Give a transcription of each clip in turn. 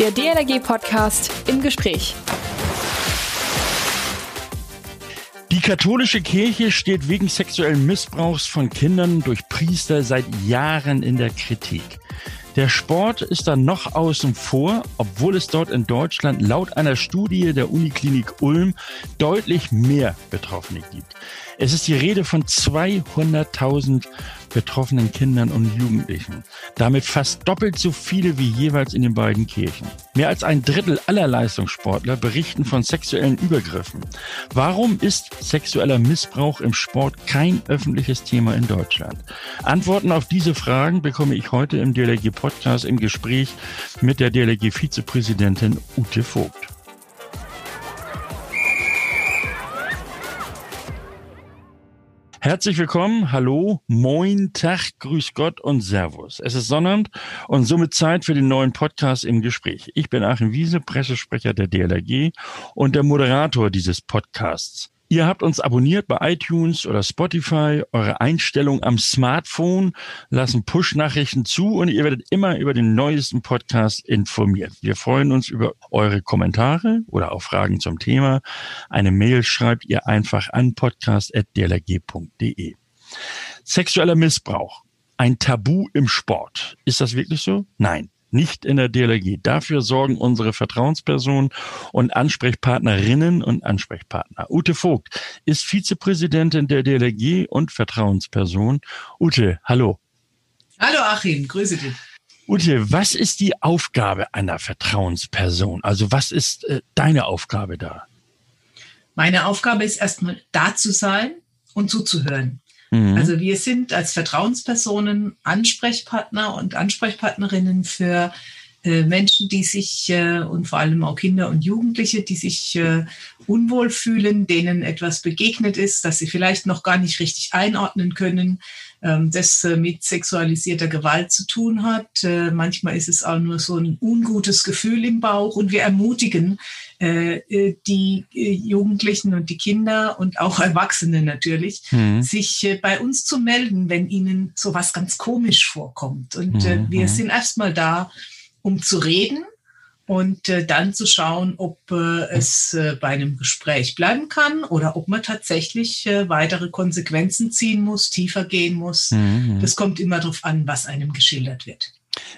Der DLRG-Podcast im Gespräch. Die katholische Kirche steht wegen sexuellen Missbrauchs von Kindern durch Priester seit Jahren in der Kritik. Der Sport ist dann noch außen vor, obwohl es dort in Deutschland laut einer Studie der Uniklinik Ulm deutlich mehr Betroffene gibt. Es ist die Rede von 200.000 betroffenen Kindern und Jugendlichen. Damit fast doppelt so viele wie jeweils in den beiden Kirchen. Mehr als ein Drittel aller Leistungssportler berichten von sexuellen Übergriffen. Warum ist sexueller Missbrauch im Sport kein öffentliches Thema in Deutschland? Antworten auf diese Fragen bekomme ich heute im DLRG Podcast im Gespräch mit der DLRG Vizepräsidentin Ute Vogt. Herzlich willkommen, hallo, moin, Tag, grüß Gott und Servus. Es ist Sonnabend und somit Zeit für den neuen Podcast im Gespräch. Ich bin Achim Wiese, Pressesprecher der DLRG und der Moderator dieses Podcasts. Ihr habt uns abonniert bei iTunes oder Spotify. Eure Einstellungen am Smartphone lassen Push-Nachrichten zu und ihr werdet immer über den neuesten Podcast informiert. Wir freuen uns über eure Kommentare oder auch Fragen zum Thema. Eine Mail schreibt ihr einfach an podcast.dlg.de. Sexueller Missbrauch. Ein Tabu im Sport. Ist das wirklich so? Nein nicht in der DLRG. Dafür sorgen unsere Vertrauenspersonen und Ansprechpartnerinnen und Ansprechpartner. Ute Vogt ist Vizepräsidentin der DLRG und Vertrauensperson. Ute, hallo. Hallo Achim, grüße dich. Ute, was ist die Aufgabe einer Vertrauensperson? Also was ist äh, deine Aufgabe da? Meine Aufgabe ist erstmal da zu sein und zuzuhören. Mhm. Also wir sind als Vertrauenspersonen Ansprechpartner und Ansprechpartnerinnen für äh, Menschen, die sich äh, und vor allem auch Kinder und Jugendliche, die sich äh, unwohl fühlen, denen etwas begegnet ist, das sie vielleicht noch gar nicht richtig einordnen können, das mit sexualisierter Gewalt zu tun hat. Manchmal ist es auch nur so ein ungutes Gefühl im Bauch und wir ermutigen äh, äh, die äh, Jugendlichen und die Kinder und auch Erwachsene natürlich, mhm. sich bei uns zu melden, wenn ihnen sowas ganz komisch vorkommt. Und mhm. wir mhm. sind erstmal da, um zu reden und dann zu schauen, ob es bei einem Gespräch bleiben kann oder ob man tatsächlich weitere Konsequenzen ziehen muss, tiefer gehen muss. Mhm. Das kommt immer darauf an, was einem geschildert wird.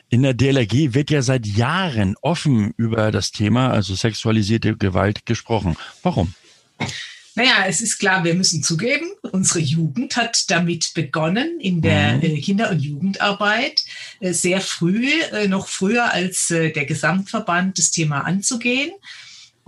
In der DLRG wird ja seit Jahren offen über das Thema, also sexualisierte Gewalt, gesprochen. Warum? Naja, es ist klar, wir müssen zugeben, unsere Jugend hat damit begonnen in der mhm. Äh, Kinder- und Jugendarbeit äh, sehr früh, äh, noch früher als der Gesamtverband, das Thema anzugehen.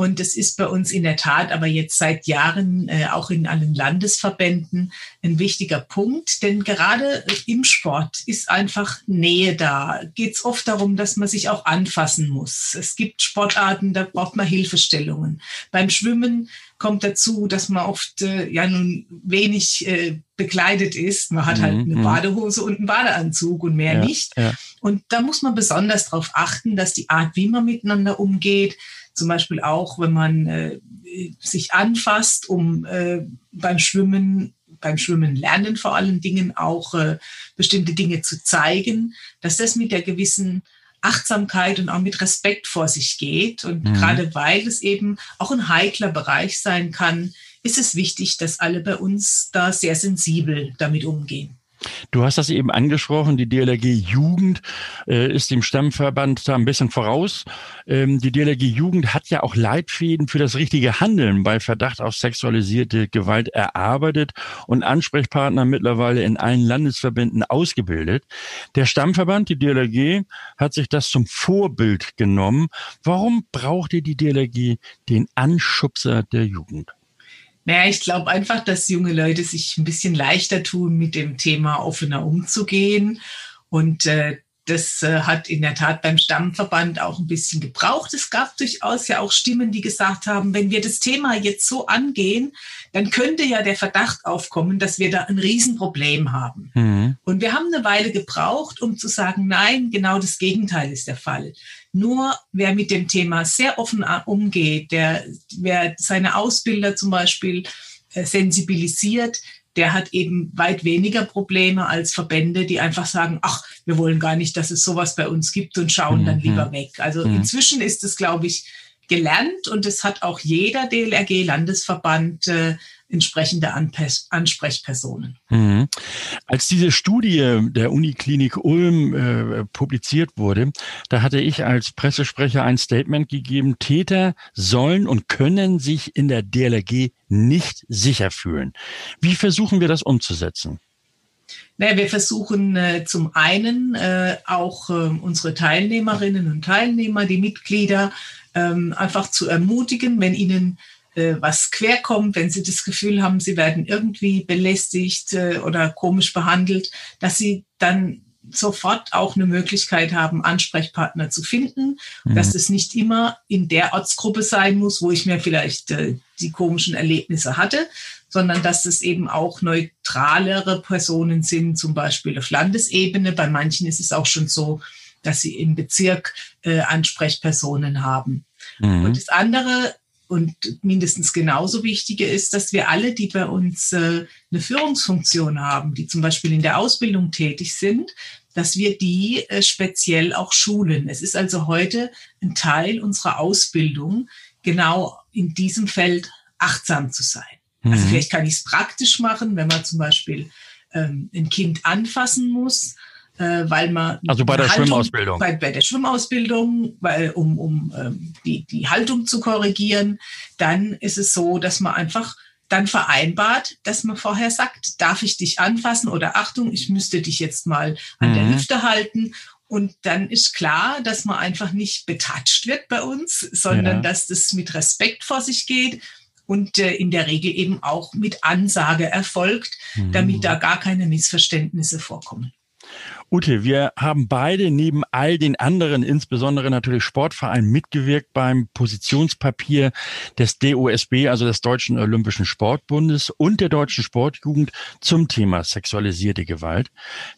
Und es ist bei uns in der Tat aber jetzt seit Jahren äh, auch in allen Landesverbänden ein wichtiger Punkt, denn gerade im Sport ist einfach Nähe da. Geht es oft darum, dass man sich auch anfassen muss. Es gibt Sportarten, da braucht man Hilfestellungen. Beim Schwimmen kommt dazu, dass man oft äh, ja nun wenig äh, bekleidet ist. Man hat halt mhm, eine mhm. Badehose und einen Badeanzug und mehr ja, nicht. Ja. Und da muss man besonders darauf achten, dass die Art, wie man miteinander umgeht, zum Beispiel auch, wenn man äh, sich anfasst, um äh, beim Schwimmen, beim Schwimmen lernen vor allen Dingen auch äh, bestimmte Dinge zu zeigen, dass das mit der gewissen Achtsamkeit und auch mit Respekt vor sich geht. Und mhm. gerade weil es eben auch ein heikler Bereich sein kann, ist es wichtig, dass alle bei uns da sehr sensibel damit umgehen. Du hast das eben angesprochen, die DLRG Jugend äh, ist dem Stammverband da ein bisschen voraus. Ähm, die DLRG Jugend hat ja auch Leitfäden für das richtige Handeln bei Verdacht auf sexualisierte Gewalt erarbeitet und Ansprechpartner mittlerweile in allen Landesverbänden ausgebildet. Der Stammverband, die DLRG, hat sich das zum Vorbild genommen. Warum braucht ihr die DLRG den Anschubser der Jugend? Naja, ich glaube einfach, dass junge Leute sich ein bisschen leichter tun, mit dem Thema offener umzugehen. Und äh, das äh, hat in der Tat beim Stammverband auch ein bisschen gebraucht. Es gab durchaus ja auch Stimmen, die gesagt haben, wenn wir das Thema jetzt so angehen, dann könnte ja der Verdacht aufkommen, dass wir da ein Riesenproblem haben. Mhm. Und wir haben eine Weile gebraucht, um zu sagen, nein, genau das Gegenteil ist der Fall. Nur wer mit dem Thema sehr offen umgeht, der, wer seine Ausbilder zum Beispiel äh, sensibilisiert, der hat eben weit weniger Probleme als Verbände, die einfach sagen, ach, wir wollen gar nicht, dass es sowas bei uns gibt und schauen mhm. dann lieber weg. Also mhm. inzwischen ist es, glaube ich, gelernt und es hat auch jeder DLRG-Landesverband äh, entsprechende Ansprechpersonen. Mhm. Als diese Studie der Uniklinik Ulm äh, publiziert wurde, da hatte ich als Pressesprecher ein Statement gegeben, Täter sollen und können sich in der DLRG nicht sicher fühlen. Wie versuchen wir das umzusetzen? Naja, wir versuchen äh, zum einen äh, auch äh, unsere Teilnehmerinnen und Teilnehmer, die Mitglieder, ähm, einfach zu ermutigen, wenn ihnen äh, was querkommt, wenn sie das Gefühl haben, sie werden irgendwie belästigt äh, oder komisch behandelt, dass sie dann sofort auch eine Möglichkeit haben, Ansprechpartner zu finden, mhm. dass das nicht immer in der Ortsgruppe sein muss, wo ich mir vielleicht äh, die komischen Erlebnisse hatte, sondern dass es eben auch neutralere Personen sind, zum Beispiel auf Landesebene. Bei manchen ist es auch schon so, dass sie im Bezirk äh, Ansprechpersonen haben. Mhm. Und das andere und mindestens genauso wichtige ist, dass wir alle, die bei uns äh, eine Führungsfunktion haben, die zum Beispiel in der Ausbildung tätig sind, dass wir die äh, speziell auch schulen. Es ist also heute ein Teil unserer Ausbildung, genau in diesem Feld achtsam zu sein. Also mhm. Also vielleicht kann ich es praktisch machen, wenn man zum Beispiel ähm, ein Kind anfassen muss weil man also bei der Haltung, Schwimmausbildung bei, bei, der Schwimmausbildung, weil, um, um ähm, die, die Haltung zu korrigieren, dann ist es so, dass man einfach dann vereinbart, dass man vorher sagt, darf ich dich anfassen oder Achtung, ich müsste dich jetzt mal an mhm. der Hüfte halten. Und dann ist klar, dass man einfach nicht betatscht wird bei uns, sondern ja. dass das mit Respekt vor sich geht und äh, in der Regel eben auch mit Ansage erfolgt, mhm. damit da gar keine Missverständnisse vorkommen. Ute, wir haben beide neben all den anderen, insbesondere natürlich Sportvereinen, mitgewirkt beim Positionspapier des DOSB, also des Deutschen Olympischen Sportbundes und der Deutschen Sportjugend zum Thema sexualisierte Gewalt.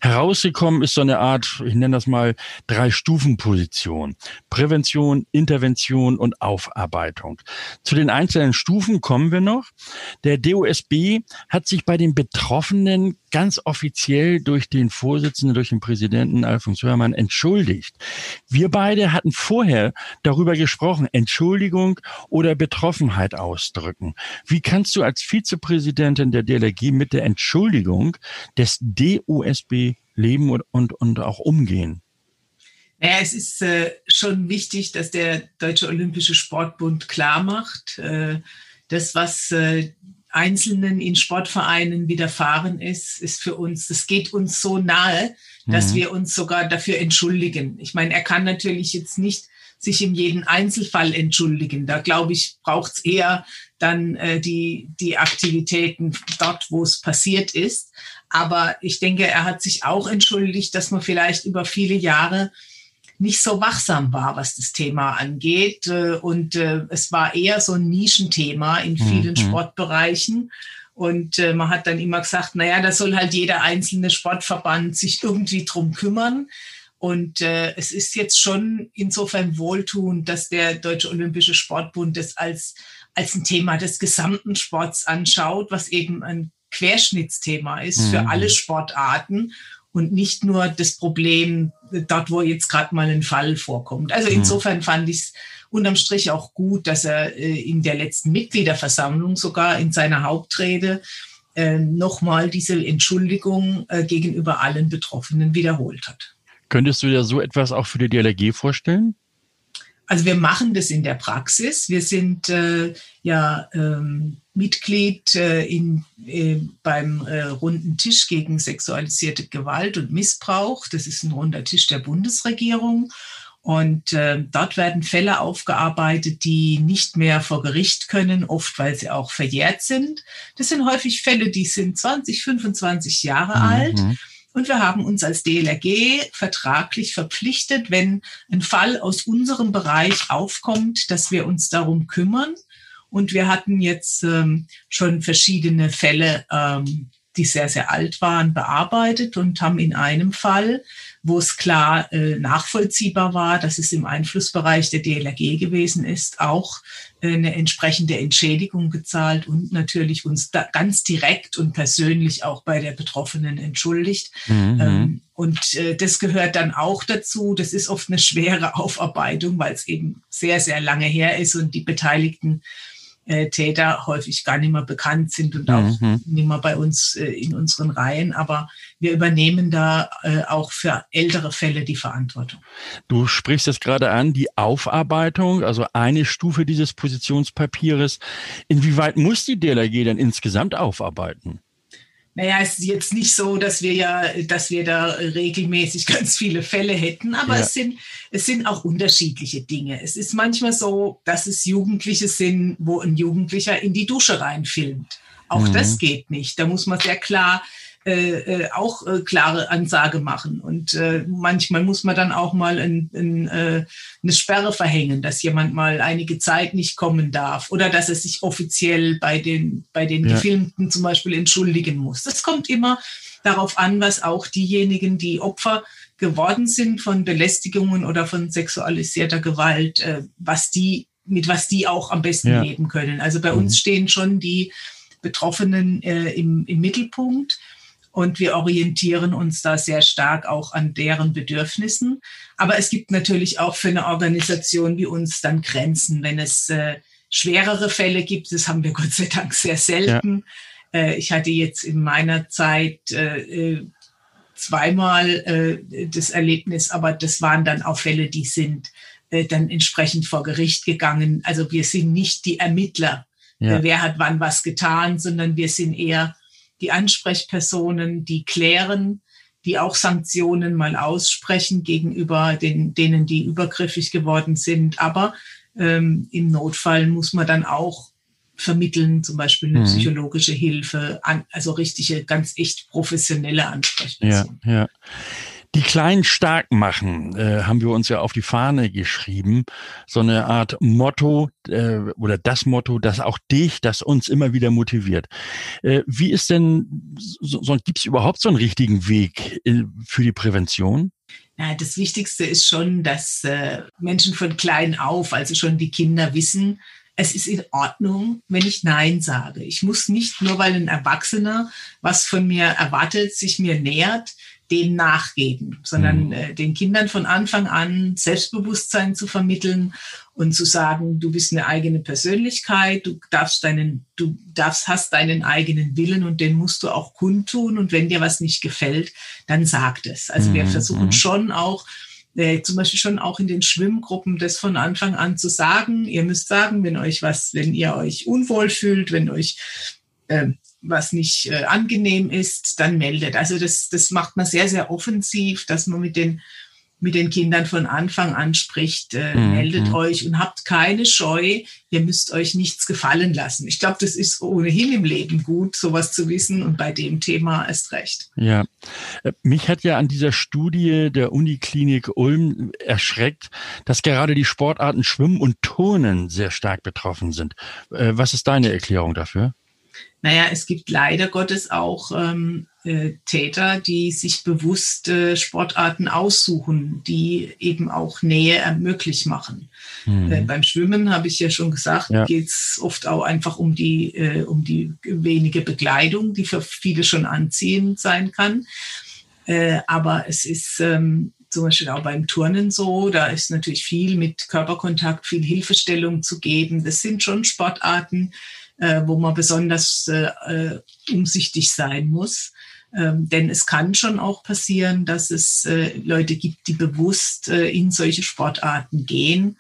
Herausgekommen ist so eine Art, ich nenne das mal, Drei-Stufen-Position. Prävention, Intervention und Aufarbeitung. Zu den einzelnen Stufen kommen wir noch. Der DOSB hat sich bei den Betroffenen ganz offiziell durch den Vorsitzenden, durch den Präsidenten Alfons Hörmann entschuldigt. Wir beide hatten vorher darüber gesprochen, Entschuldigung oder Betroffenheit ausdrücken. Wie kannst du als Vizepräsidentin der DLRG mit der Entschuldigung des DUSB leben und, und, und auch umgehen? Naja, es ist äh, schon wichtig, dass der Deutsche Olympische Sportbund klar macht, äh, das, was äh, Einzelnen in Sportvereinen widerfahren ist, ist für uns, das geht uns so nahe, dass mhm. wir uns sogar dafür entschuldigen. Ich meine, er kann natürlich jetzt nicht sich in jedem Einzelfall entschuldigen. Da glaube ich, braucht es eher dann äh, die, die Aktivitäten dort, wo es passiert ist. Aber ich denke, er hat sich auch entschuldigt, dass man vielleicht über viele Jahre nicht so wachsam war, was das Thema angeht. Äh, und äh, es war eher so ein Nischenthema in vielen mhm. Sportbereichen. Und äh, man hat dann immer gesagt, naja, da soll halt jeder einzelne Sportverband sich irgendwie drum kümmern. Und äh, es ist jetzt schon insofern wohltuend, dass der Deutsche Olympische Sportbund das als, als ein Thema des gesamten Sports anschaut, was eben ein Querschnittsthema ist mhm. für alle Sportarten und nicht nur das Problem dort, wo jetzt gerade mal ein Fall vorkommt. Also mhm. insofern fand ich es unterm Strich auch gut, dass er äh, in der letzten Mitgliederversammlung sogar in seiner Hauptrede äh, nochmal diese Entschuldigung äh, gegenüber allen Betroffenen wiederholt hat. Könntest du dir so etwas auch für die DLRG vorstellen? Also wir machen das in der Praxis. Wir sind äh, ja ähm, Mitglied äh, in, äh, beim äh, runden Tisch gegen sexualisierte Gewalt und Missbrauch. Das ist ein runder Tisch der Bundesregierung. Und äh, dort werden Fälle aufgearbeitet, die nicht mehr vor Gericht können, oft weil sie auch verjährt sind. Das sind häufig Fälle, die sind 20, 25 Jahre mhm. alt und wir haben uns als DLRG vertraglich verpflichtet, wenn ein Fall aus unserem Bereich aufkommt, dass wir uns darum kümmern. Und wir hatten jetzt ähm, schon verschiedene Fälle ähm, die sehr, sehr alt waren, bearbeitet und haben in einem Fall, wo es klar äh, nachvollziehbar war, dass es im Einflussbereich der DLRG gewesen ist, auch äh, eine entsprechende Entschädigung gezahlt und natürlich uns ganz direkt und persönlich auch bei der Betroffenen entschuldigt. Mhm. Ähm, und äh, das gehört dann auch dazu. Das ist oft eine schwere Aufarbeitung, weil es eben sehr, sehr lange her ist und die Beteiligten äh, Täter häufig gar nicht mehr bekannt sind und auch mhm. nicht mehr bei uns äh, in unseren Reihen. Aber wir übernehmen da äh, auch für ältere Fälle die Verantwortung. Du sprichst es gerade an, die Aufarbeitung, also eine Stufe dieses Positionspapiers. Inwieweit muss die DLRG denn insgesamt aufarbeiten? Naja, es ist jetzt nicht so, dass wir ja, dass wir da regelmäßig ganz viele Fälle hätten, aber ja. es sind, es sind auch unterschiedliche Dinge. Es ist manchmal so, dass es Jugendliche sind, wo ein Jugendlicher in die Dusche reinfilmt. Auch mhm. das geht nicht. Da muss man sehr klar äh, äh, auch äh, klare Ansage machen. Und äh, manchmal muss man dann auch mal ein, ein, äh, eine Sperre verhängen, dass jemand mal einige Zeit nicht kommen darf oder dass er sich offiziell bei den, bei den ja. Gefilmten zum Beispiel entschuldigen muss. Das kommt immer darauf an, was auch diejenigen, die Opfer geworden sind von Belästigungen oder von sexualisierter Gewalt, äh, was die, mit was die auch am besten ja. leben können. Also bei mhm. uns stehen schon die Betroffenen äh, im, im Mittelpunkt. Und wir orientieren uns da sehr stark auch an deren Bedürfnissen. Aber es gibt natürlich auch für eine Organisation wie uns dann Grenzen, wenn es äh, schwerere Fälle gibt. Das haben wir Gott sei Dank sehr selten. Ja. Äh, ich hatte jetzt in meiner Zeit äh, äh zweimal äh, das Erlebnis, aber das waren dann auch Fälle, die sind äh, dann entsprechend vor Gericht gegangen. Also wir sind nicht die Ermittler, ja. wer hat wann was getan, sondern wir sind eher die Ansprechpersonen, die klären, die auch Sanktionen mal aussprechen gegenüber den, denen, die übergriffig geworden sind. Aber ähm, im Notfall muss man dann auch vermitteln, zum Beispiel eine mhm. psychologische Hilfe, an, also richtige, ganz echt professionelle Ansprechpersonen. Ja, ja. Die Kleinen stark machen, äh, haben wir uns ja auf die Fahne geschrieben. So eine Art Motto äh, oder das Motto, das auch dich, das uns immer wieder motiviert. Äh, wie ist denn, so, so, gibt es überhaupt so einen richtigen Weg äh, für die Prävention? Ja, das Wichtigste ist schon, dass äh, Menschen von klein auf, also schon die Kinder wissen, es ist in Ordnung, wenn ich Nein sage. Ich muss nicht nur, weil ein Erwachsener was von mir erwartet, sich mir nähert, dem nachgeben, sondern mhm. äh, den Kindern von Anfang an Selbstbewusstsein zu vermitteln und zu sagen, du bist eine eigene Persönlichkeit, du darfst deinen, du darfst, hast deinen eigenen Willen und den musst du auch kundtun und wenn dir was nicht gefällt, dann sag es. Also mhm. wir versuchen mhm. schon auch, äh, zum Beispiel schon auch in den Schwimmgruppen das von Anfang an zu sagen. Ihr müsst sagen, wenn euch was, wenn ihr euch unwohl fühlt, wenn euch äh, was nicht äh, angenehm ist, dann meldet. Also das, das macht man sehr, sehr offensiv, dass man mit den, mit den Kindern von Anfang an spricht, äh, mhm. meldet mhm. euch und habt keine Scheu, ihr müsst euch nichts gefallen lassen. Ich glaube, das ist ohnehin im Leben gut, sowas zu wissen und bei dem Thema erst recht. Ja, äh, mich hat ja an dieser Studie der Uniklinik Ulm erschreckt, dass gerade die Sportarten Schwimmen und Turnen sehr stark betroffen sind. Äh, was ist deine Erklärung dafür? Naja, es gibt leider Gottes auch ähm, äh, Täter, die sich bewusst äh, Sportarten aussuchen, die eben auch Nähe möglich machen. Mhm. Äh, beim Schwimmen habe ich ja schon gesagt, ja. geht es oft auch einfach um die, äh, um die wenige Bekleidung, die für viele schon anziehend sein kann. Äh, aber es ist ähm, zum Beispiel auch beim Turnen so, da ist natürlich viel mit Körperkontakt, viel Hilfestellung zu geben. Das sind schon Sportarten, äh, wo man besonders äh, äh, umsichtig sein muss. Ähm, denn es kann schon auch passieren, dass es äh, Leute gibt, die bewusst äh, in solche Sportarten gehen,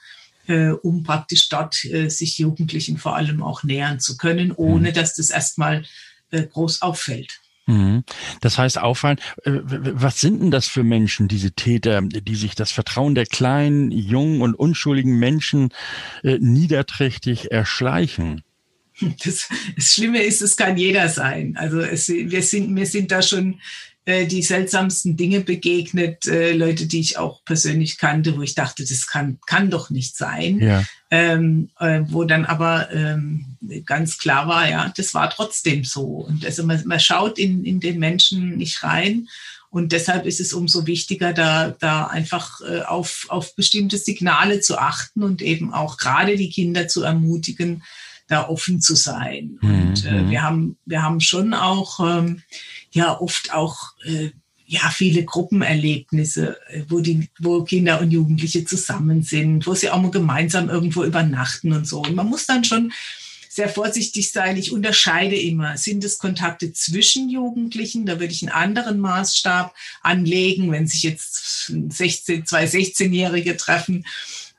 äh, um praktisch dort äh, sich Jugendlichen vor allem auch nähern zu können, ohne mhm. dass das erstmal äh, groß auffällt. Mhm. Das heißt auffallen, äh, was sind denn das für Menschen, diese Täter, die sich das Vertrauen der kleinen, jungen und unschuldigen Menschen äh, niederträchtig erschleichen? Das, das Schlimme ist, es kann jeder sein. Also es, wir, sind, wir sind da schon äh, die seltsamsten Dinge begegnet, äh, Leute, die ich auch persönlich kannte, wo ich dachte, das kann, kann doch nicht sein. Ja. Ähm, äh, wo dann aber ähm, ganz klar war, ja, das war trotzdem so. Und also man, man schaut in, in den Menschen nicht rein. Und deshalb ist es umso wichtiger, da, da einfach äh, auf, auf bestimmte Signale zu achten und eben auch gerade die Kinder zu ermutigen, da offen zu sein. Mhm. Und äh, wir haben, wir haben schon auch ähm, ja oft auch äh, ja viele Gruppenerlebnisse, äh, wo die, wo Kinder und Jugendliche zusammen sind, wo sie auch mal gemeinsam irgendwo übernachten und so. Und man muss dann schon sehr vorsichtig sein. Ich unterscheide immer, sind es Kontakte zwischen Jugendlichen? Da würde ich einen anderen Maßstab anlegen, wenn sich jetzt 16, zwei 16-Jährige treffen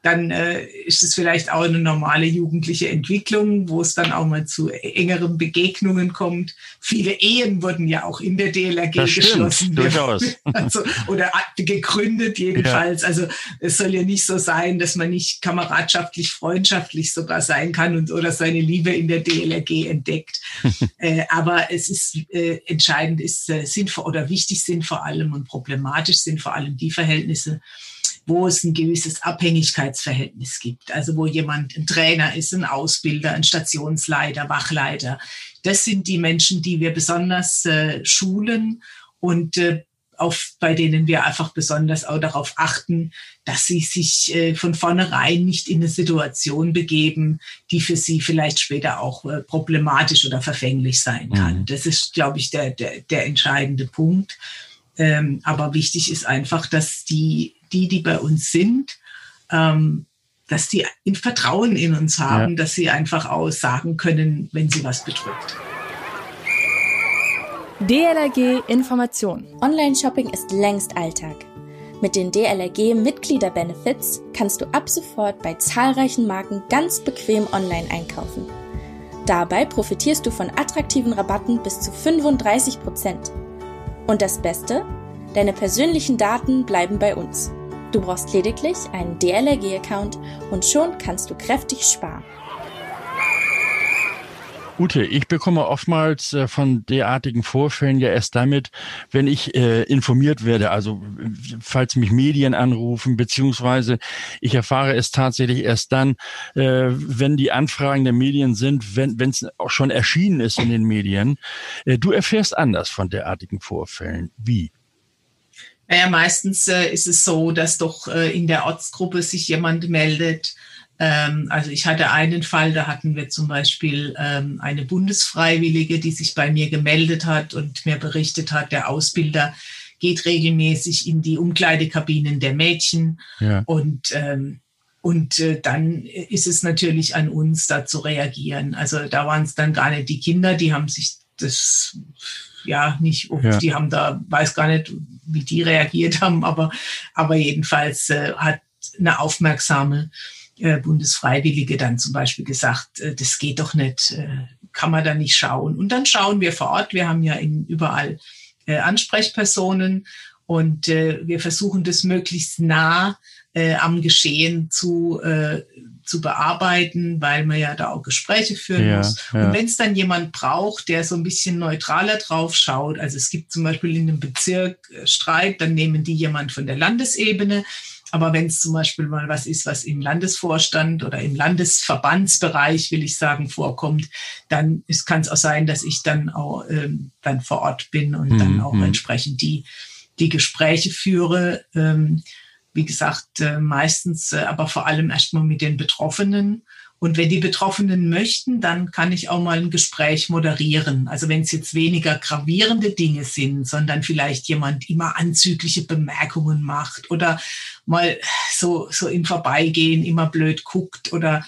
dann äh, ist es vielleicht auch eine normale jugendliche Entwicklung, wo es dann auch mal zu engeren Begegnungen kommt. Viele Ehen wurden ja auch in der DLRG das geschlossen. durchaus. Also, oder gegründet jedenfalls. Ja. Also es soll ja nicht so sein, dass man nicht kameradschaftlich, freundschaftlich sogar sein kann und oder seine Liebe in der DLRG entdeckt. äh, aber es ist äh, entscheidend, ist äh, sinnvoll oder wichtig sind vor allem und problematisch sind vor allem die Verhältnisse, wo es ein gewisses Abhängigkeitsverhältnis gibt. Also wo jemand ein Trainer ist, ein Ausbilder, ein Stationsleiter, Wachleiter. Das sind die Menschen, die wir besonders äh, schulen und äh, auf, bei denen wir einfach besonders auch darauf achten, dass sie sich äh, von vornherein nicht in eine Situation begeben, die für sie vielleicht später auch äh, problematisch oder verfänglich sein kann. Mhm. Das ist, glaube ich, der, der, der entscheidende Punkt. Ähm, aber wichtig ist einfach, dass die die, die bei uns sind, ähm, dass die ein Vertrauen in uns haben, ja. dass sie einfach aussagen können, wenn sie was bedrückt. DLRG Information. Online-Shopping ist längst Alltag. Mit den DLRG Mitglieder-Benefits kannst du ab sofort bei zahlreichen Marken ganz bequem online einkaufen. Dabei profitierst du von attraktiven Rabatten bis zu 35 Prozent. Und das Beste? Deine persönlichen Daten bleiben bei uns. Du brauchst lediglich einen DLRG-Account und schon kannst du kräftig sparen. Ute, ich bekomme oftmals äh, von derartigen Vorfällen ja erst damit, wenn ich äh, informiert werde. Also falls mich Medien anrufen, beziehungsweise ich erfahre es tatsächlich erst dann, äh, wenn die Anfragen der Medien sind, wenn es auch schon erschienen ist in den Medien. Äh, du erfährst anders von derartigen Vorfällen. Wie? Naja, meistens äh, ist es so, dass doch äh, in der Ortsgruppe sich jemand meldet. Ähm, also ich hatte einen Fall, da hatten wir zum Beispiel ähm, eine Bundesfreiwillige, die sich bei mir gemeldet hat und mir berichtet hat, der Ausbilder geht regelmäßig in die Umkleidekabinen der Mädchen ja. und ähm, und äh, dann ist es natürlich an uns, da zu reagieren. Also da waren es dann gar nicht die Kinder, die haben sich das ja nicht, ja. die haben da, weiß gar nicht, wie die reagiert haben, aber, aber jedenfalls äh, hat eine aufmerksame äh, Bundesfreiwillige dann zum Beispiel gesagt, äh, das geht doch nicht, äh, kann man da nicht schauen. Und dann schauen wir vor Ort. Wir haben ja in überall äh, Ansprechpersonen und äh, wir versuchen das möglichst nah äh, am Geschehen zu, äh, zu bearbeiten, weil man ja da auch Gespräche führen ja, muss. Ja. Und wenn es dann jemand braucht, der so ein bisschen neutraler drauf schaut, also es gibt zum Beispiel in einem Bezirk äh, Streit, dann nehmen die jemand von der Landesebene. Aber wenn es zum Beispiel mal was ist, was im Landesvorstand oder im Landesverbandsbereich, will ich sagen, vorkommt, dann kann es auch sein, dass ich dann auch ähm, dann vor Ort bin und mhm. dann auch mhm. entsprechend die, die Gespräche führe. Ähm, wie gesagt, äh, meistens, äh, aber vor allem erstmal mit den Betroffenen. Und wenn die Betroffenen möchten, dann kann ich auch mal ein Gespräch moderieren. Also wenn es jetzt weniger gravierende Dinge sind, sondern vielleicht jemand immer anzügliche Bemerkungen macht oder mal so, so im Vorbeigehen immer blöd guckt oder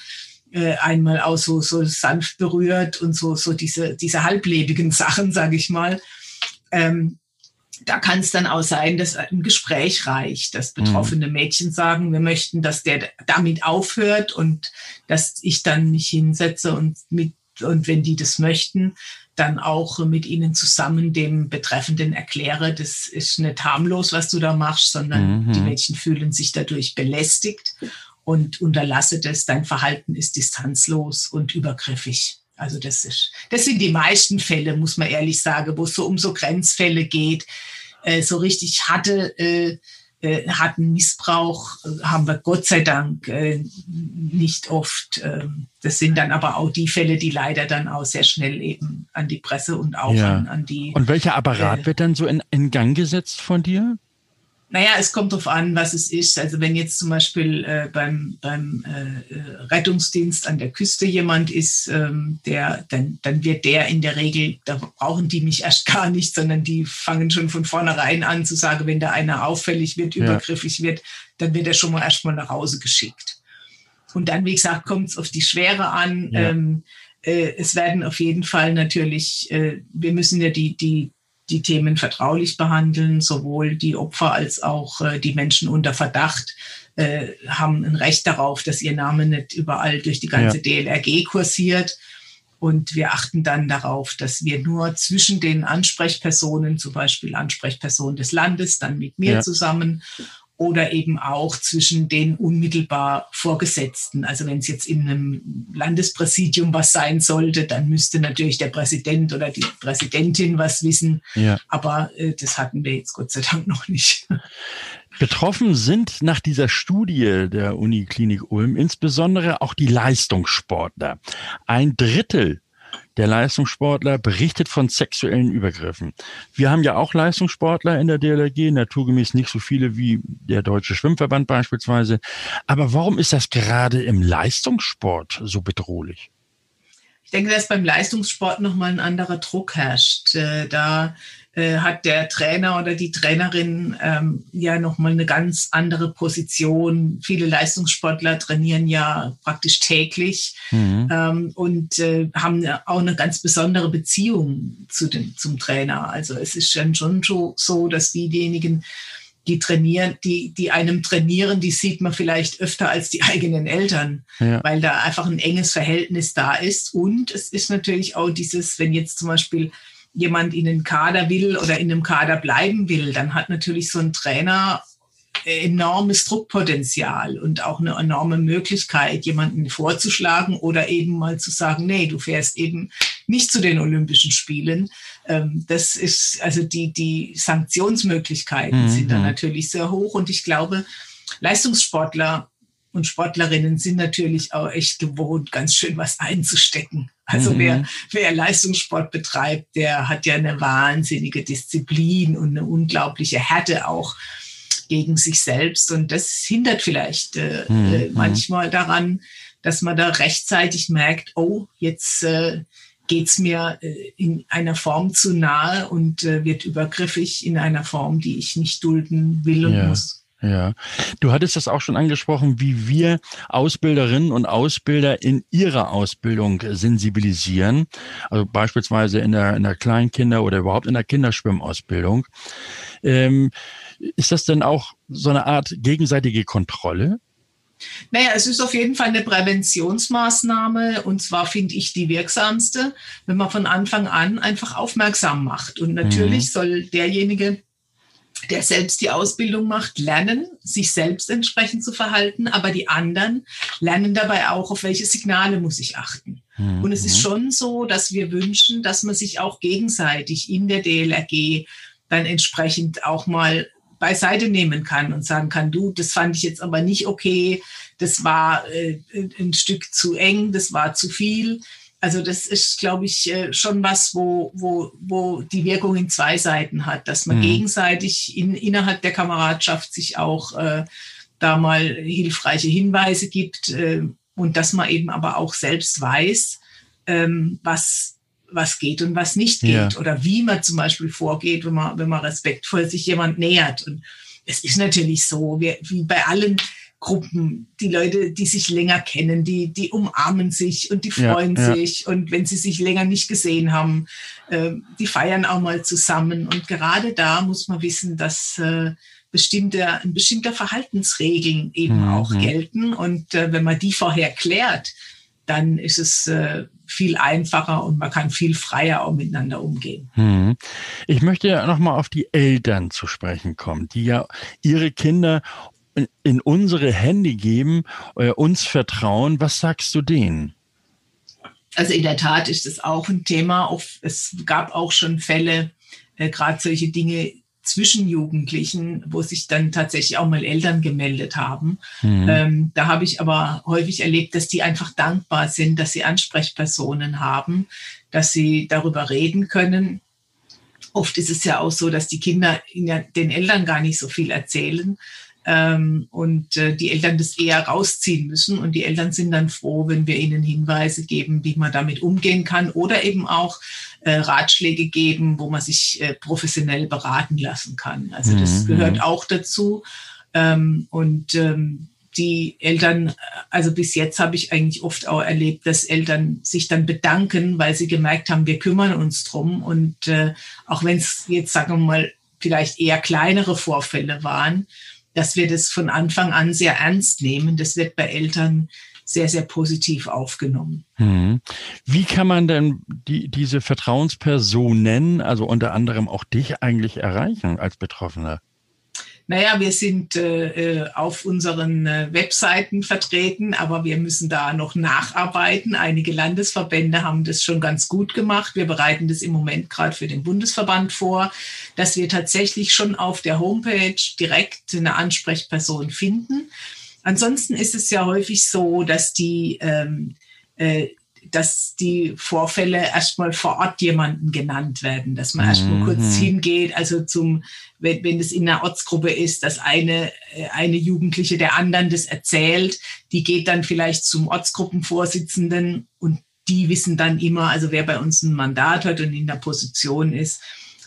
äh, einmal auch so, so sanft berührt und so, so diese, diese halblebigen Sachen, sage ich mal. Ähm, da kann es dann auch sein, dass ein Gespräch reicht, dass mhm. betroffene Mädchen sagen, wir möchten, dass der damit aufhört und dass ich dann mich hinsetze und mit, und wenn die das möchten, dann auch mit ihnen zusammen dem Betreffenden erkläre, das ist nicht harmlos, was du da machst, sondern mhm. die Mädchen fühlen sich dadurch belästigt und unterlasse das, dein Verhalten ist distanzlos und übergriffig. Also das ist, das sind die meisten Fälle, muss man ehrlich sagen, wo es so um so Grenzfälle geht. äh, so richtig hatte, äh, äh, hatten Missbrauch, äh, haben wir Gott sei Dank äh, nicht oft. Äh, das sind dann aber auch die Fälle, die leider dann auch sehr schnell eben an die Presse und auch ja. an, an, die. Und welcher Apparat wird dann so in, in Gang gesetzt von dir? Naja, es kommt darauf an, was es ist. Also wenn jetzt zum Beispiel äh, beim, beim äh, Rettungsdienst an der Küste jemand ist, ähm, der, dann, dann wird der in der Regel, da brauchen die mich erst gar nicht, sondern die fangen schon von vornherein an zu sagen, wenn da einer auffällig wird, ja. übergriffig wird, dann wird er schon mal erstmal nach Hause geschickt. Und dann, wie gesagt, kommt es auf die Schwere an. Ja. Ähm, äh, es werden auf jeden Fall natürlich, äh, wir müssen ja die, die die Themen vertraulich behandeln. Sowohl die Opfer als auch äh, die Menschen unter Verdacht äh, haben ein Recht darauf, dass ihr Name nicht überall durch die ganze ja. DLRG kursiert. Und wir achten dann darauf, dass wir nur zwischen den Ansprechpersonen, zum Beispiel Ansprechperson des Landes, dann mit mir ja. zusammen oder eben auch zwischen den unmittelbar Vorgesetzten. Also wenn es jetzt in einem Landespräsidium was sein sollte, dann müsste natürlich der Präsident oder die Präsidentin was wissen. Ja. Aber äh, das hatten wir jetzt Gott sei Dank noch nicht. Betroffen sind nach dieser Studie der Uniklinik Ulm insbesondere auch die Leistungssportler. Ein Drittel der Leistungssportler berichtet von sexuellen Übergriffen. Wir haben ja auch Leistungssportler in der DLRG, naturgemäß nicht so viele wie der Deutsche Schwimmverband beispielsweise. Aber warum ist das gerade im Leistungssport so bedrohlich? Ich denke, dass beim Leistungssport nochmal ein anderer Druck herrscht. Äh, da äh, hat der Trainer oder die Trainerin ähm, ja nochmal eine ganz andere Position. Viele Leistungssportler trainieren ja praktisch täglich mhm. ähm, und äh, haben auch eine ganz besondere Beziehung zu dem, zum Trainer. Also es ist dann schon so, dass diejenigen, die trainieren, die, die einem trainieren, die sieht man vielleicht öfter als die eigenen Eltern, ja. weil da einfach ein enges Verhältnis da ist. Und es ist natürlich auch dieses, wenn jetzt zum Beispiel jemand in den Kader will oder in einem Kader bleiben will, dann hat natürlich so ein Trainer enormes Druckpotenzial und auch eine enorme Möglichkeit, jemanden vorzuschlagen oder eben mal zu sagen, nee, du fährst eben nicht zu den Olympischen Spielen. Ähm, das ist, also die, die Sanktionsmöglichkeiten mhm. sind da natürlich sehr hoch und ich glaube, Leistungssportler und Sportlerinnen sind natürlich auch echt gewohnt, ganz schön was einzustecken. Also mhm. wer, wer Leistungssport betreibt, der hat ja eine wahnsinnige Disziplin und eine unglaubliche Härte auch gegen sich selbst. Und das hindert vielleicht äh, mhm. äh, manchmal daran, dass man da rechtzeitig merkt, oh, jetzt äh, geht's mir äh, in einer Form zu nahe und äh, wird übergriffig in einer Form, die ich nicht dulden will und ja. muss. Ja, du hattest das auch schon angesprochen, wie wir Ausbilderinnen und Ausbilder in ihrer Ausbildung sensibilisieren. Also beispielsweise in der, in der Kleinkinder- oder überhaupt in der Kinderschwimmausbildung. Ähm, ist das denn auch so eine Art gegenseitige Kontrolle? Naja, es ist auf jeden Fall eine Präventionsmaßnahme und zwar finde ich die wirksamste, wenn man von Anfang an einfach aufmerksam macht. Und natürlich mhm. soll derjenige, der selbst die Ausbildung macht, lernen, sich selbst entsprechend zu verhalten, aber die anderen lernen dabei auch, auf welche Signale muss ich achten. Mhm. Und es ist schon so, dass wir wünschen, dass man sich auch gegenseitig in der DLRG dann entsprechend auch mal beiseite nehmen kann und sagen kann, du, das fand ich jetzt aber nicht okay, das war äh, ein Stück zu eng, das war zu viel also das ist, glaube ich, äh, schon was, wo, wo, wo die Wirkung in zwei Seiten hat, dass man mhm. gegenseitig in, innerhalb der Kameradschaft sich auch äh, da mal hilfreiche Hinweise gibt äh, und dass man eben aber auch selbst weiß, ähm, was, was geht und was nicht geht ja. oder wie man zum Beispiel vorgeht, wenn man, wenn man respektvoll sich jemand nähert. Und es ist natürlich so, wie, wie bei allen Gruppen, die Leute, die sich länger kennen, die, die umarmen sich und die freuen ja, ja. sich. Und wenn sie sich länger nicht gesehen haben, äh, die feiern auch mal zusammen. Und gerade da muss man wissen, dass äh, bestimmte, ein bestimmter Verhaltensregeln eben mhm. auch gelten. Und äh, wenn man die vorher klärt, dann ist es äh, viel einfacher und man kann viel freier auch miteinander umgehen. Mhm. Ich möchte ja nochmal auf die Eltern zu sprechen kommen, die ja ihre Kinder in unsere Hände geben, äh, uns vertrauen. Was sagst du denen? Also in der Tat ist es auch ein Thema. Es gab auch schon Fälle, äh, gerade solche Dinge zwischen Jugendlichen, wo sich dann tatsächlich auch mal Eltern gemeldet haben. Mhm. Ähm, da habe ich aber häufig erlebt, dass die einfach dankbar sind, dass sie Ansprechpersonen haben, dass sie darüber reden können. Oft ist es ja auch so, dass die Kinder den Eltern gar nicht so viel erzählen, ähm, und äh, die Eltern das eher rausziehen müssen. Und die Eltern sind dann froh, wenn wir ihnen Hinweise geben, wie man damit umgehen kann oder eben auch äh, Ratschläge geben, wo man sich äh, professionell beraten lassen kann. Also das mhm. gehört auch dazu. Ähm, und ähm, die Eltern, also bis jetzt habe ich eigentlich oft auch erlebt, dass Eltern sich dann bedanken, weil sie gemerkt haben, wir kümmern uns drum. Und äh, auch wenn es jetzt, sagen wir mal, vielleicht eher kleinere Vorfälle waren, dass wir das von Anfang an sehr ernst nehmen. Das wird bei Eltern sehr, sehr positiv aufgenommen. Hm. Wie kann man denn die, diese Vertrauenspersonen, also unter anderem auch dich, eigentlich erreichen als Betroffener? Naja, wir sind äh, äh, auf unseren äh, Webseiten vertreten, aber wir müssen da noch nacharbeiten. Einige Landesverbände haben das schon ganz gut gemacht. Wir bereiten das im Moment gerade für den Bundesverband vor, dass wir tatsächlich schon auf der Homepage direkt eine Ansprechperson finden. Ansonsten ist es ja häufig so, dass die ähm, äh, dass die Vorfälle erstmal vor Ort jemanden genannt werden, dass man mhm. erstmal kurz hingeht, also zum, wenn, wenn es in einer Ortsgruppe ist, dass eine, äh, eine Jugendliche der anderen das erzählt, die geht dann vielleicht zum Ortsgruppenvorsitzenden und die wissen dann immer, also wer bei uns ein Mandat hat und in der Position ist,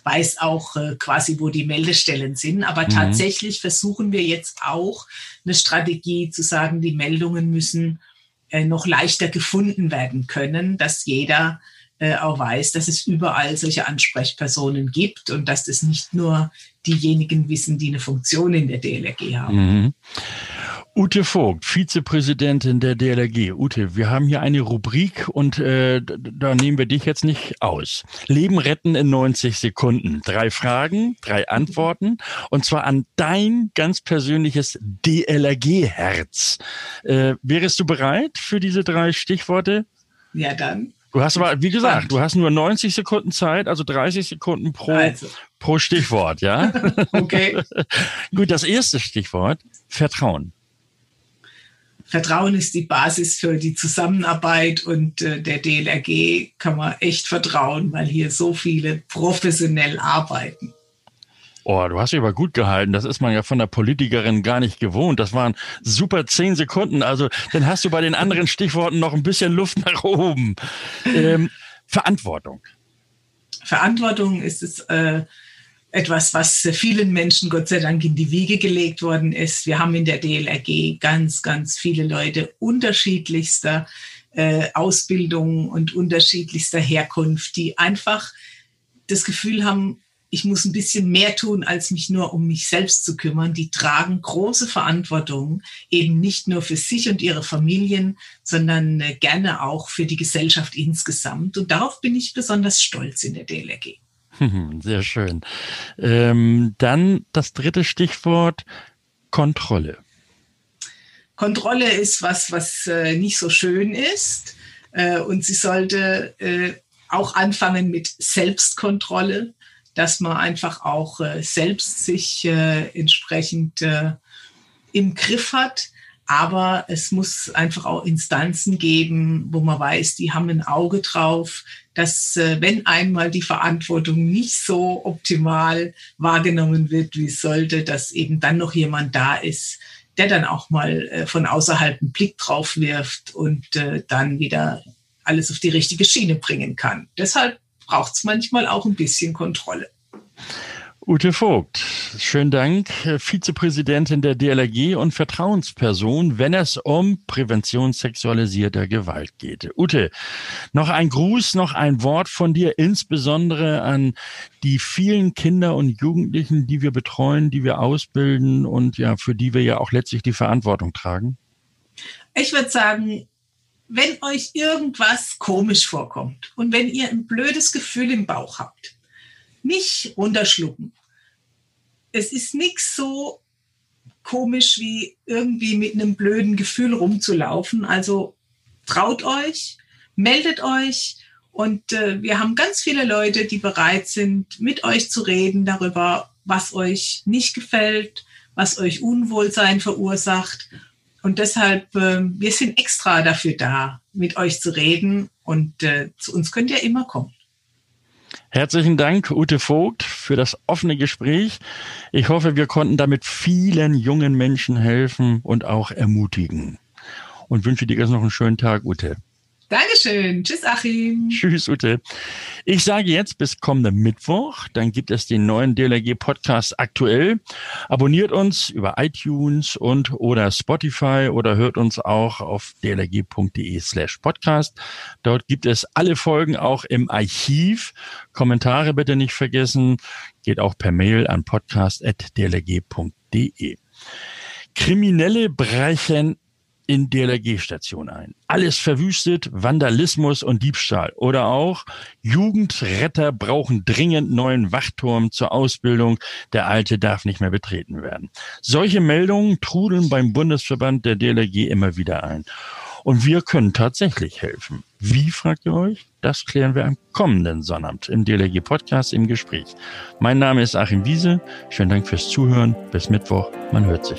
weiß auch äh, quasi, wo die Meldestellen sind. Aber mhm. tatsächlich versuchen wir jetzt auch eine Strategie zu sagen, die Meldungen müssen äh, noch leichter gefunden werden können, dass jeder äh, auch weiß, dass es überall solche Ansprechpersonen gibt und dass das nicht nur diejenigen wissen, die eine Funktion in der DLRG haben. Mhm. Ute Vogt, Vizepräsidentin der DLRG. Ute, wir haben hier eine Rubrik und äh, da nehmen wir dich jetzt nicht aus. Leben retten in 90 Sekunden. Drei Fragen, drei Antworten und zwar an dein ganz persönliches DLRG-Herz. Äh, wärst du bereit für diese drei Stichworte? Ja, dann. Du hast aber, wie gesagt, du hast nur 90 Sekunden Zeit, also 30 Sekunden pro, also. pro Stichwort, ja? okay. Gut, das erste Stichwort, Vertrauen. Vertrauen ist die Basis für die Zusammenarbeit und äh, der DLRG kann man echt vertrauen, weil hier so viele professionell arbeiten. Oh, du hast dich aber gut gehalten. Das ist man ja von der Politikerin gar nicht gewohnt. Das waren super zehn Sekunden. Also dann hast du bei den anderen Stichworten noch ein bisschen Luft nach oben. Ähm, Verantwortung. Verantwortung ist es, äh, etwas, was vielen Menschen Gott sei Dank in die Wiege gelegt worden ist. Wir haben in der DLRG ganz, ganz viele Leute unterschiedlichster äh, Ausbildung und unterschiedlichster Herkunft, die einfach das Gefühl haben, ich muss ein bisschen mehr tun, als mich nur um mich selbst zu kümmern. Die tragen große Verantwortung, eben nicht nur für sich und ihre Familien, sondern äh, gerne auch für die Gesellschaft insgesamt. Und darauf bin ich besonders stolz in der DLRG. Sehr schön. Ähm, dann das dritte Stichwort, Kontrolle. Kontrolle ist was, was äh, nicht so schön ist. Äh, und sie sollte äh, auch anfangen mit Selbstkontrolle, dass man einfach auch äh, selbst sich äh, entsprechend äh, im Griff hat aber es muss einfach auch Instanzen geben, wo man weiß, die haben ein Auge drauf, dass äh, wenn einmal die Verantwortung nicht so optimal wahrgenommen wird, wie es sollte, dass eben dann noch jemand da ist, der dann auch mal äh, von außerhalb einen Blick drauf wirft und äh, dann wieder alles auf die richtige Schiene bringen kann. Deshalb braucht es manchmal auch ein bisschen Kontrolle. Ute Vogt, schönen Dank, Vizepräsidentin der DLRG und Vertrauensperson, wenn es um Prävention sexualisierter Gewalt geht. Ute, noch ein Gruß, noch ein Wort von dir, insbesondere an die vielen Kinder und Jugendlichen, die wir betreuen, die wir ausbilden und ja, für die wir ja auch letztlich die Verantwortung tragen. Ich würde sagen, wenn euch irgendwas komisch vorkommt und wenn ihr ein blödes Gefühl im Bauch habt, nicht runterschlucken. Es ist nichts so komisch wie irgendwie mit einem blöden Gefühl rumzulaufen. Also traut euch, meldet euch und äh, wir haben ganz viele Leute, die bereit sind, mit euch zu reden darüber, was euch nicht gefällt, was euch Unwohlsein verursacht. Und deshalb, äh, wir sind extra dafür da, mit euch zu reden und äh, zu uns könnt ihr immer kommen. Herzlichen Dank, Ute Vogt, für das offene Gespräch. Ich hoffe, wir konnten damit vielen jungen Menschen helfen und auch ermutigen. Und wünsche dir jetzt noch einen schönen Tag, Ute. Dankeschön. Tschüss, Achim. Tschüss, Ute. Ich sage jetzt bis kommenden Mittwoch. Dann gibt es den neuen DLRG Podcast aktuell. Abonniert uns über iTunes und oder Spotify oder hört uns auch auf dlrg.de slash podcast. Dort gibt es alle Folgen auch im Archiv. Kommentare bitte nicht vergessen. Geht auch per Mail an podcast.dlrg.de. Kriminelle brechen in DLRG-Station ein. Alles verwüstet, Vandalismus und Diebstahl. Oder auch Jugendretter brauchen dringend neuen Wachturm zur Ausbildung. Der alte darf nicht mehr betreten werden. Solche Meldungen trudeln beim Bundesverband der DLRG immer wieder ein. Und wir können tatsächlich helfen. Wie, fragt ihr euch? Das klären wir am kommenden Sonnabend im DLRG Podcast im Gespräch. Mein Name ist Achim Wiese. Schönen Dank fürs Zuhören. Bis Mittwoch. Man hört sich.